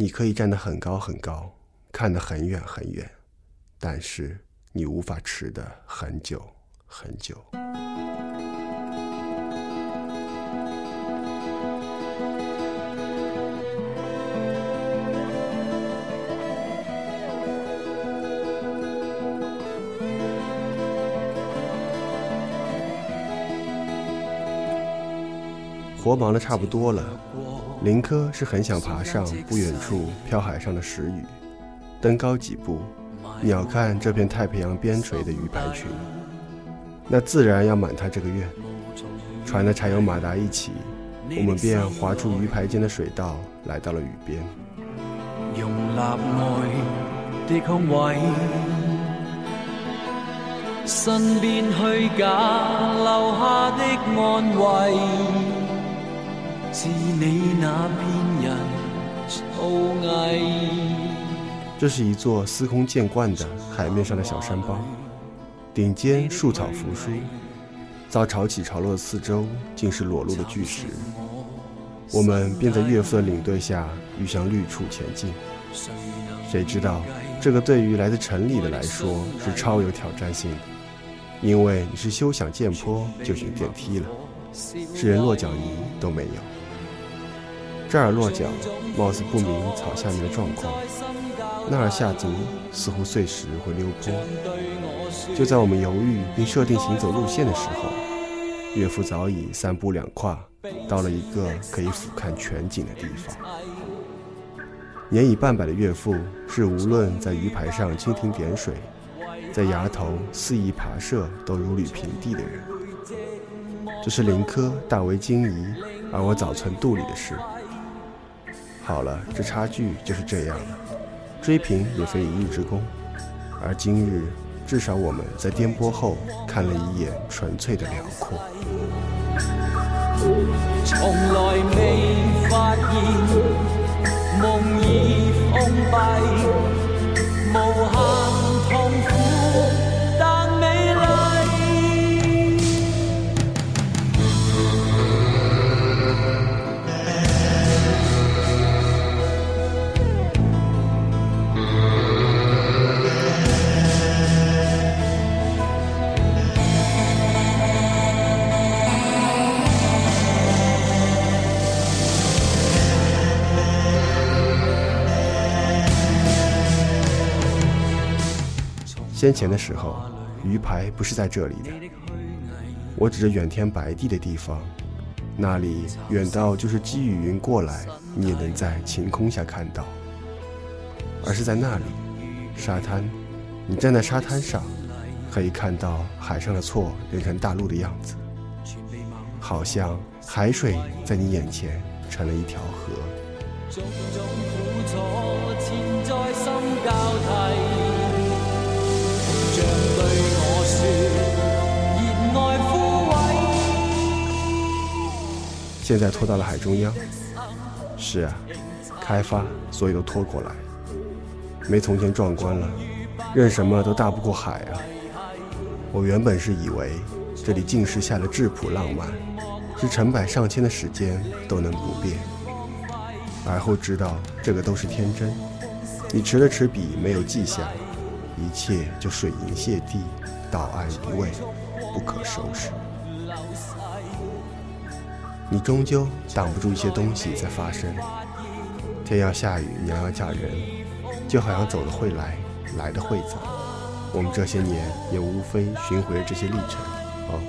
你可以站得很高很高，看得很远很远，但是你无法持得很久很久。活忙的差不多了，林科是很想爬上不远处漂海上的石屿，登高几步，鸟瞰这片太平洋边陲的鱼排群。那自然要满他这个愿。船的柴油马达一起，我们便划出鱼排间的水道，来到了屿边。容纳爱的空位，身边虚假留下的安慰。是你那片人这是一座司空见惯的海面上的小山包，顶尖树草扶疏，遭潮起潮落的四周尽是裸露的巨石。我们便在岳父的领队下欲向绿处前进。谁知道这个对于来自城里的来说是超有挑战性的，因为你是休想见坡就行电梯了，是连落脚仪都没有。这儿落脚，貌似不明草下面的状况；那儿下足，似乎碎石会溜坡。就在我们犹豫并设定行走路线的时候，岳父早已三步两跨到了一个可以俯瞰全景的地方。年已半百的岳父是无论在鱼排上蜻蜓点水，在崖头肆意爬涉都如履平地的人。这是林科大为惊疑，而我早存肚里的事。好了，这差距就是这样了。追平也非一日之功，而今日至少我们在颠簸后看了一眼纯粹的辽阔。从来没发现梦已封闭，先前的时候，鱼排不是在这里的。我指着远天白地的地方，那里远到就是积雨云过来，你也能在晴空下看到。而是在那里，沙滩，你站在沙滩上，可以看到海上的错连成大陆的样子，好像海水在你眼前成了一条河。现在拖到了海中央。是啊，开发，所以都拖过来。没从前壮观了，任什么都大不过海啊。我原本是以为这里尽是下了质朴浪漫，是成百上千的时间都能不变。而后知道这个都是天真。你持了持笔，没有记下，一切就水银泻地，到岸无味，不可收拾。你终究挡不住一些东西在发生。天要下雨，娘要嫁人，就好像走的会来，来的会走。我们这些年也无非寻回了这些历程。哦，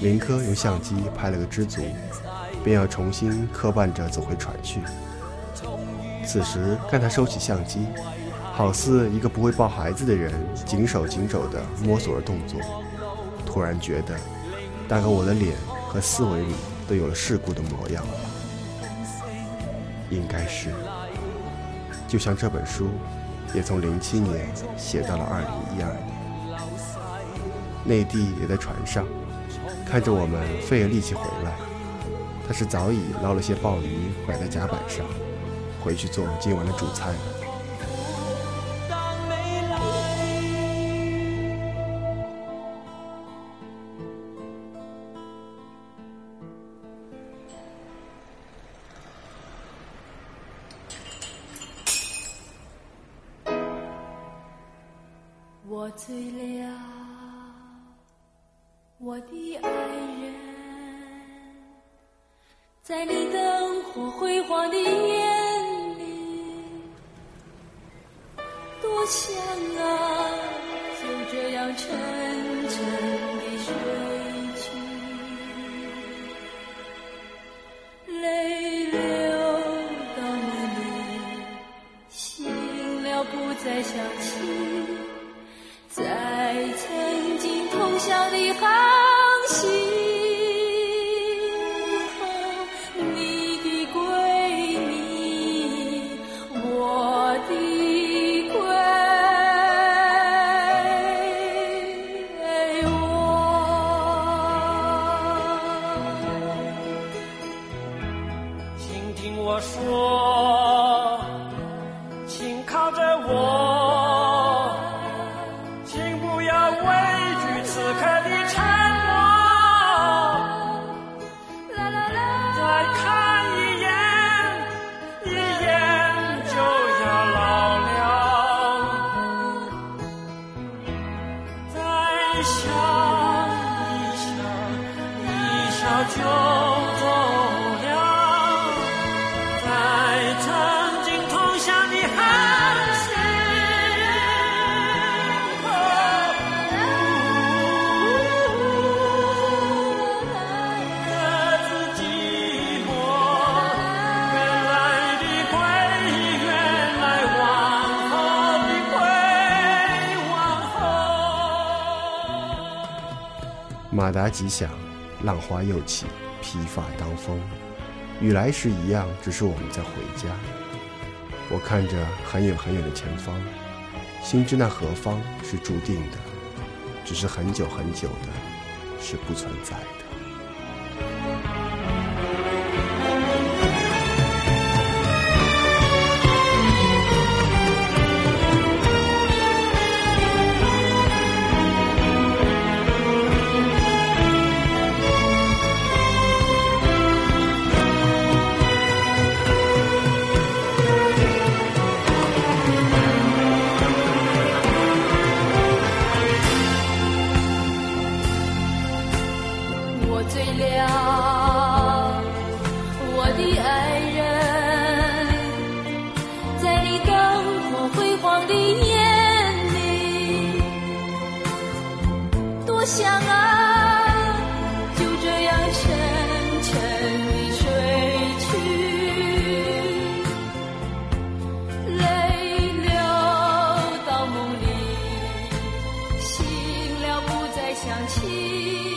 林科用相机拍了个知足，便要重新磕绊着走回船去。此时看他收起相机，好似一个不会抱孩子的人，紧手紧肘地摸索着动作，突然觉得。大概我的脸和思维里都有了世故的模样，应该是，就像这本书，也从零七年写到了二零一二年。内地也在船上，看着我们费了力气回来，他是早已捞了些鲍鱼摆在甲板上，回去做今晚的主菜了。我醉了，我的爱人，在你灯火辉煌的。想啊，就这样沉沉的睡去，泪流到梦里，醒了不再想起。马达急响。浪花又起，披发当风，与来时一样，只是我们在回家。我看着很远很远的前方，心知那何方是注定的，只是很久很久的，是不存在的。最亮，我的爱人，在你灯火辉煌的眼里，多想啊，就这样沉沉的睡去，泪流到梦里，醒了不再想起。